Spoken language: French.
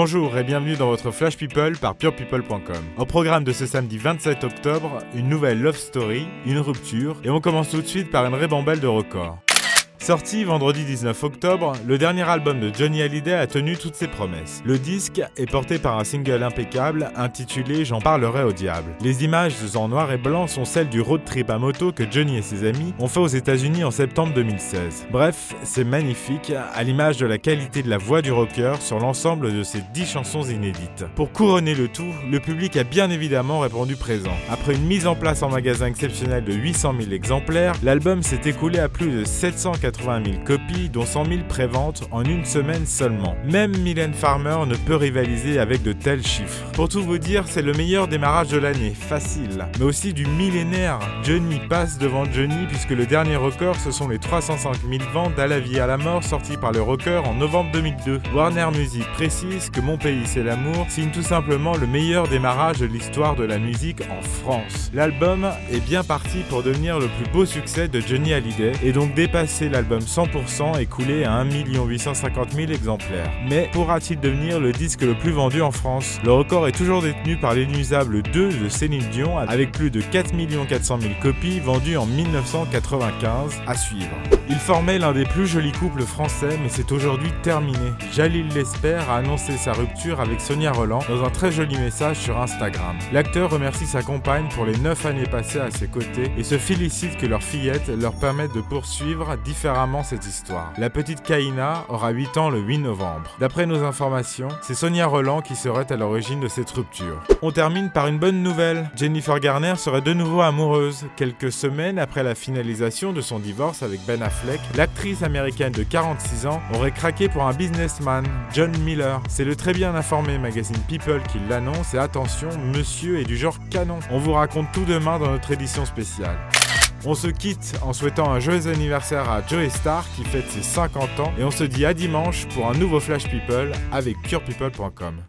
Bonjour et bienvenue dans votre Flash People par purepeople.com. Au programme de ce samedi 27 octobre, une nouvelle love story, une rupture, et on commence tout de suite par une rébambelle de records. Sorti vendredi 19 octobre, le dernier album de Johnny Hallyday a tenu toutes ses promesses. Le disque est porté par un single impeccable intitulé J'en parlerai au diable. Les images en noir et blanc sont celles du road trip à moto que Johnny et ses amis ont fait aux États-Unis en septembre 2016. Bref, c'est magnifique, à l'image de la qualité de la voix du rocker sur l'ensemble de ses 10 chansons inédites. Pour couronner le tout, le public a bien évidemment répondu présent. Après une mise en place en magasin exceptionnelle de 800 000 exemplaires, l'album s'est écoulé à plus de 780 80 000 copies, dont 100 000 préventes en une semaine seulement. Même Mylène Farmer ne peut rivaliser avec de tels chiffres. Pour tout vous dire, c'est le meilleur démarrage de l'année, facile. Mais aussi du millénaire. Johnny passe devant Johnny puisque le dernier record, ce sont les 305 000 ventes d'À la vie à la mort sortis par le rocker en novembre 2002. Warner Music précise que Mon pays c'est l'amour signe tout simplement le meilleur démarrage de l'histoire de la musique en France. L'album est bien parti pour devenir le plus beau succès de Johnny Hallyday et donc dépasser l'album 100% écoulé à 1 850 000 exemplaires. Mais pourra-t-il devenir le disque le plus vendu en France? Le record est toujours détenu par l'inusable 2 de Céline Dion avec plus de 4 400 000 copies vendues en 1995 à suivre. Il formait l'un des plus jolis couples français, mais c'est aujourd'hui terminé. Jalil Lesper a annoncé sa rupture avec Sonia Roland dans un très joli message sur Instagram. L'acteur remercie sa compagne pour les 9 années passées à ses côtés et se félicite que leur fillette leur permette de poursuivre différemment cette histoire. La petite Kaina aura 8 ans le 8 novembre. D'après nos informations, c'est Sonia Roland qui serait à l'origine de cette rupture. On termine par une bonne nouvelle. Jennifer Garner serait de nouveau amoureuse. Quelques semaines après la finalisation de son divorce avec Ben Affleck, l'actrice américaine de 46 ans aurait craqué pour un businessman, John Miller. C'est le très bien informé magazine People qui l'annonce et attention, monsieur est du genre canon. On vous raconte tout demain dans notre édition spéciale. On se quitte en souhaitant un joyeux anniversaire à Joey Star qui fête ses 50 ans et on se dit à dimanche pour un nouveau Flash People avec purepeople.com.